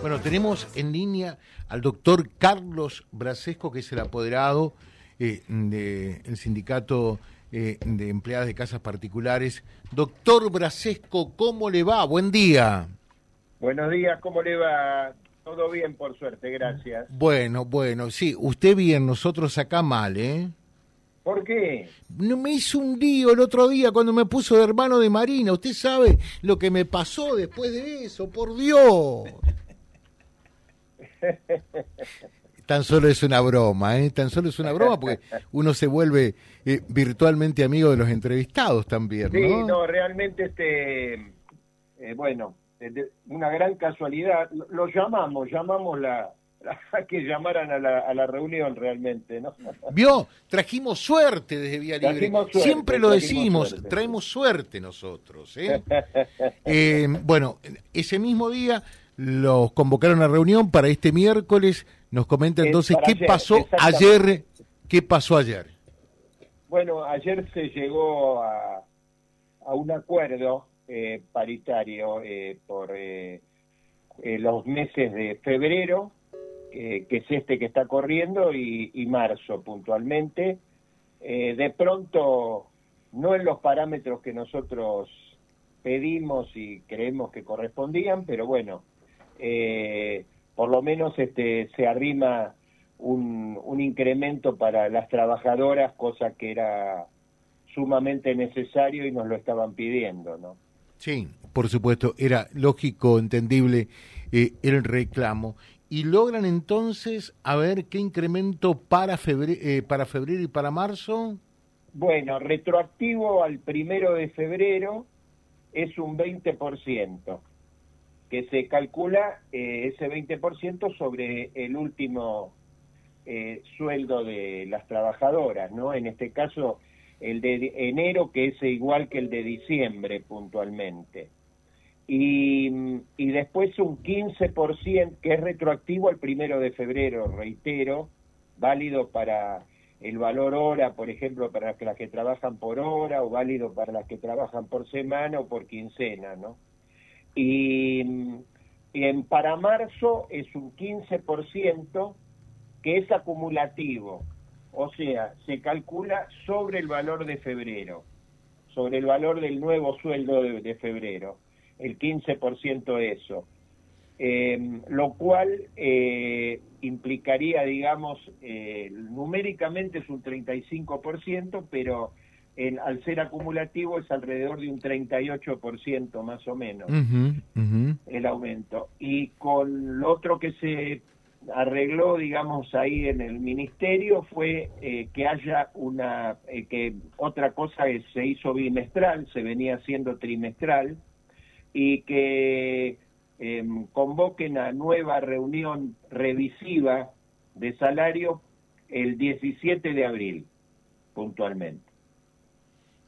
Bueno, tenemos en línea al doctor Carlos Brasesco, que es el apoderado eh, del sindicato eh, de empleadas de casas particulares. Doctor Brasesco, ¿cómo le va? Buen día. Buenos días, ¿cómo le va? Todo bien, por suerte, gracias. Bueno, bueno, sí, usted bien, nosotros acá mal, ¿eh? ¿Por qué? No me hizo un lío el otro día cuando me puso de hermano de Marina. Usted sabe lo que me pasó después de eso, por Dios. Tan solo es una broma, ¿eh? Tan solo es una broma porque uno se vuelve eh, virtualmente amigo de los entrevistados también, ¿no? Sí, no, realmente, este, eh, bueno, una gran casualidad. Lo llamamos, llamamos la, que llamaran a la, a la, reunión realmente, ¿no? Vio, trajimos suerte desde Vía Libre. Siempre lo decimos, traemos suerte nosotros. ¿eh? eh, bueno, ese mismo día los convocaron a reunión para este miércoles. Nos comenta entonces qué pasó ayer. ¿Qué pasó ayer? Bueno, ayer se llegó a, a un acuerdo eh, paritario eh, por eh, los meses de febrero, que es este que está corriendo, y, y marzo puntualmente. de pronto, no en los parámetros que nosotros pedimos y creemos que correspondían, pero bueno, eh, por lo menos este, se arrima un, un incremento para las trabajadoras, cosa que era sumamente necesario y nos lo estaban pidiendo, ¿no? Sí, por supuesto, era lógico, entendible eh, el reclamo. ¿Y logran entonces a ver qué incremento para febrero, eh, para febrero y para marzo? Bueno, retroactivo al primero de febrero es un 20% que se calcula eh, ese 20% sobre el último eh, sueldo de las trabajadoras, ¿no? En este caso, el de enero, que es igual que el de diciembre puntualmente. Y, y después un 15% que es retroactivo al primero de febrero, reitero, válido para el valor hora, por ejemplo, para las que trabajan por hora, o válido para las que trabajan por semana o por quincena, ¿no? Y, en, para marzo es un 15% que es acumulativo, o sea, se calcula sobre el valor de febrero, sobre el valor del nuevo sueldo de, febrero, el 15% eso. Eh, lo cual eh, implicaría, digamos, eh, numéricamente es un 35%, pero al ser acumulativo es alrededor de un 38% más o menos el aumento. Y con lo otro que se arregló, digamos, ahí en el ministerio fue eh, que haya una, eh, que otra cosa es, se hizo bimestral, se venía haciendo trimestral, y que em, convoquen a nueva reunión revisiva de salario el 17 de abril, puntualmente.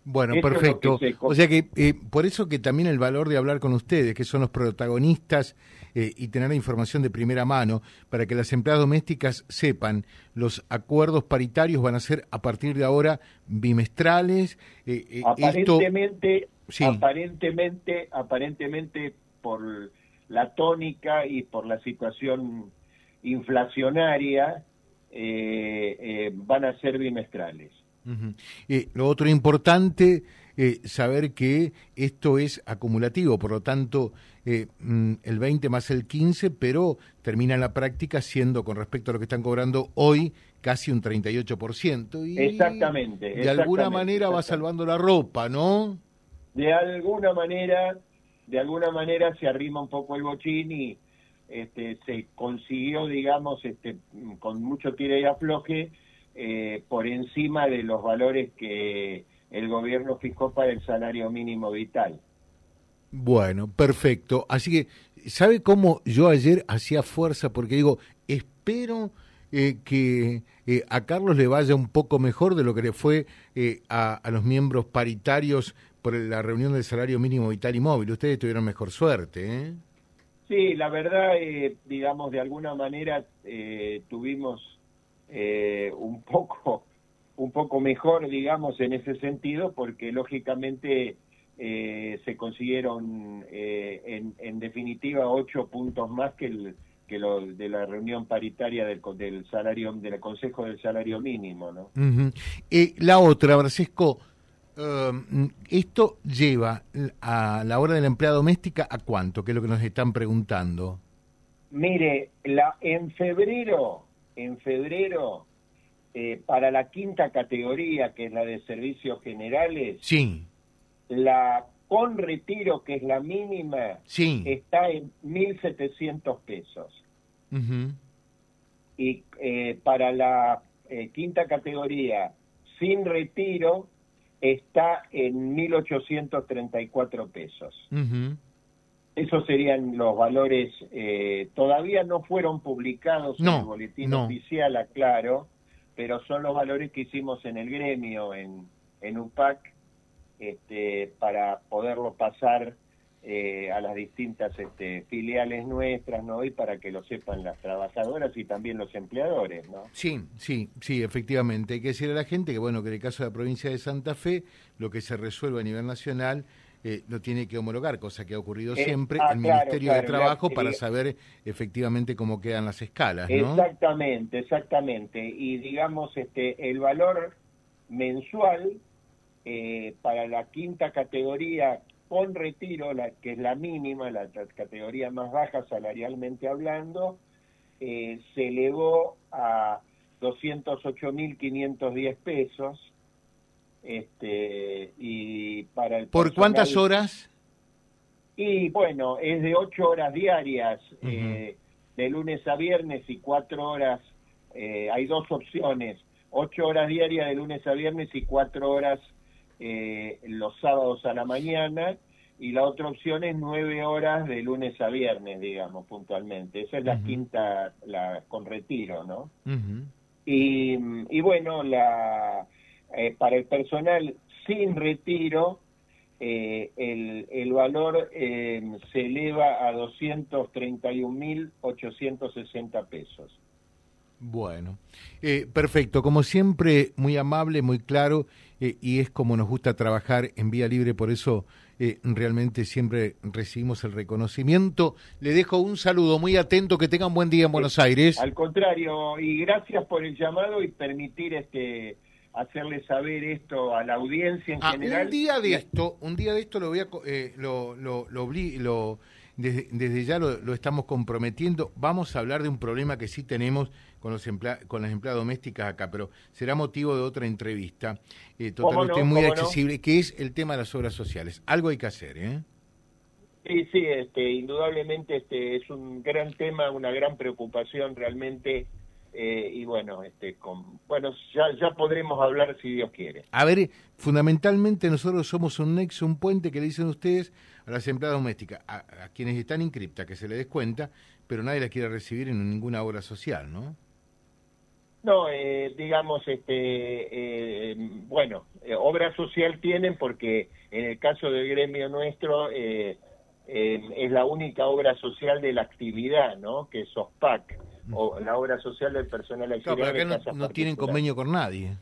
Bueno, perfecto. O sea que eh, por eso que también el valor de hablar con ustedes, que son los protagonistas, eh, y tener la información de primera mano, para que las empleadas domésticas sepan, los acuerdos paritarios van a ser a partir de ahora bimestrales. Eh, aparentemente, aparentemente, aparentemente por la tónica y por la situación inflacionaria, van a ser bimestrales. Eh, lo otro importante, eh, saber que esto es acumulativo, por lo tanto, eh, mm, el 20 más el 15, pero termina en la práctica siendo, con respecto a lo que están cobrando hoy, casi un 38%. Y exactamente. De alguna manera va salvando la ropa, ¿no? De alguna manera, de alguna manera se arrima un poco el bochín y este, se consiguió, digamos, este, con mucho tire y afloje, eh, por encima de los valores que el gobierno fijó para el salario mínimo vital. Bueno, perfecto. Así que, ¿sabe cómo yo ayer hacía fuerza? Porque digo, espero eh, que eh, a Carlos le vaya un poco mejor de lo que le fue a, a, los miembros paritarios por la reunión del salario mínimo vital y móvil. Ustedes tuvieron mejor suerte, ¿eh? Sí, la verdad, digamos, de alguna manera tuvimos eh, un poco un poco mejor, digamos, en ese sentido, porque lógicamente eh, se consiguieron eh, en, definitiva ocho puntos más que el que lo de la reunión paritaria del, del salario del Consejo del Salario Mínimo, ¿no? la otra, Francisco, esto lleva a la hora de la empleada doméstica a cuánto, que es lo que nos están preguntando. Mire, la, en febrero, en febrero, eh, para la quinta categoría, que es la de servicios generales, sí. la con retiro, que es la mínima, sí. está en 1.700 pesos. Y eh, para la eh, quinta categoría, sin retiro, está en 1.834 pesos. Esos serían los valores, eh, todavía no fueron publicados en el boletín oficial, aclaro, pero son los valores que hicimos en el gremio, en, en UPAC, este, para poderlo pasar eh, a las distintas este, filiales nuestras, ¿no? Y para que lo sepan las trabajadoras y también los empleadores, ¿no? Sí, sí, sí, efectivamente. Hay que decirle a la gente que, bueno, que en el caso de la provincia de Santa Fe, lo que se resuelve a nivel nacional eh, lo tiene que homologar, cosa que ha ocurrido eh, siempre ah, el Ministerio de Trabajo para saber efectivamente cómo quedan las escalas, ¿no? Exactamente, exactamente. Y digamos, este, el valor mensual eh, para la quinta categoría con retiro, la que es la mínima, la, categoría más baja salarialmente hablando, se elevó a 208.510 pesos este y para el ¿Por cuántas horas? Y bueno, es de ocho horas diarias, eh, de lunes a viernes y cuatro horas, eh, hay dos opciones, ocho horas diarias de lunes a viernes y cuatro horas eh, los sábados a la mañana, y la otra opción es nueve horas de lunes a viernes, digamos, puntualmente. Esa es la quinta, la con retiro, ¿no? y, y bueno, la eh, para el personal sin retiro, eh, el, el, valor eh, se eleva a 231.860 pesos. Bueno, perfecto. Como siempre, muy amable, muy claro, y es como nos gusta trabajar en Vía Libre, por eso realmente siempre recibimos el reconocimiento. Le dejo un saludo muy atento, que tengan buen día en Buenos Aires. Al contrario, y gracias por el llamado y permitir este hacerle saber esto a la audiencia en ah, general. Un día de esto, un día de esto lo voy a eh, lo, lo, lo, desde, desde, ya lo, estamos comprometiendo. Vamos a hablar de un problema que sí tenemos con los con las empleadas domésticas acá, pero será motivo de otra entrevista. Eh, totalmente muy accesible, que es el tema de las obras sociales. Algo hay que hacer, ¿eh? Sí, sí, este, indudablemente este es un gran tema, una gran preocupación realmente eh, y bueno, este, con, bueno ya, ya podremos hablar si Dios quiere. A ver, fundamentalmente nosotros somos un nexo, un puente que le dicen ustedes a las empleadas domésticas, a, quienes están en cripta, que se les descuenta, pero nadie las quiere recibir en ninguna obra social, ¿no? No, eh, digamos, este, eh, bueno, obra social tienen porque en el caso del gremio nuestro es la única obra social de la actividad, ¿no? Que es OSPAC o la obra social del personal auxiliar. No, pero no, tienen convenio con nadie.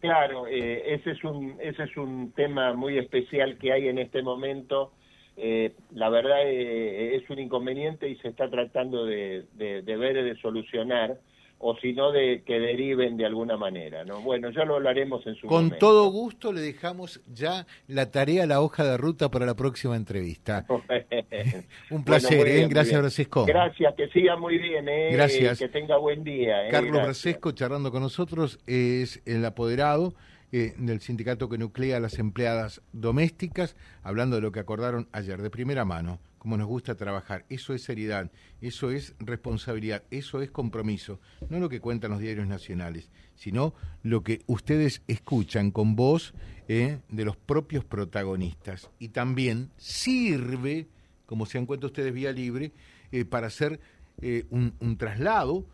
Claro, eh, ese es un ese es un tema muy especial que hay en este momento. Eh, la verdad eh, es un inconveniente y se está tratando de, de, de ver y de solucionar o si no de que deriven de alguna manera, ¿no? Bueno, ya lo hablaremos en su Con todo gusto le dejamos ya la tarea, la hoja de ruta para la próxima entrevista. Un placer, ¿eh? Gracias, Francisco. Gracias, que siga muy bien, ¿eh? Gracias. Que tenga buen día. ¿eh? Carlos Francisco, charlando con nosotros, es el apoderado eh, del sindicato que nuclea a las empleadas domésticas, hablando de lo que acordaron ayer de primera mano como nos gusta trabajar. Eso es seriedad, eso es responsabilidad, eso es compromiso. No lo que cuentan los diarios nacionales, sino lo que ustedes escuchan con voz eh, de los propios protagonistas. Y también sirve, como se han cuenta ustedes vía libre, eh, para hacer eh, un, traslado,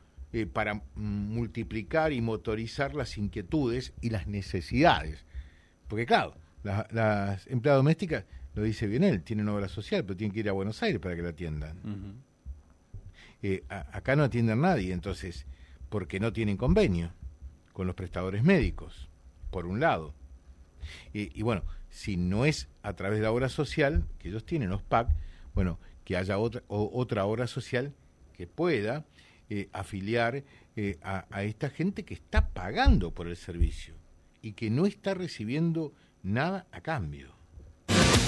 para multiplicar y motorizar las inquietudes y las necesidades. Porque claro, las empleadas domésticas lo dice bien él, tiene una obra social, pero tiene que ir a Buenos Aires para que la atiendan. Eh, acá no atienden nadie, entonces, porque no tienen convenio con los prestadores médicos, por un lado. y bueno, si no es a través de la obra social, que ellos tienen los PAC, bueno, que haya otra, otra obra social que pueda eh, afiliar eh, a, a esta gente que está pagando por el servicio y que no está recibiendo nada a cambio.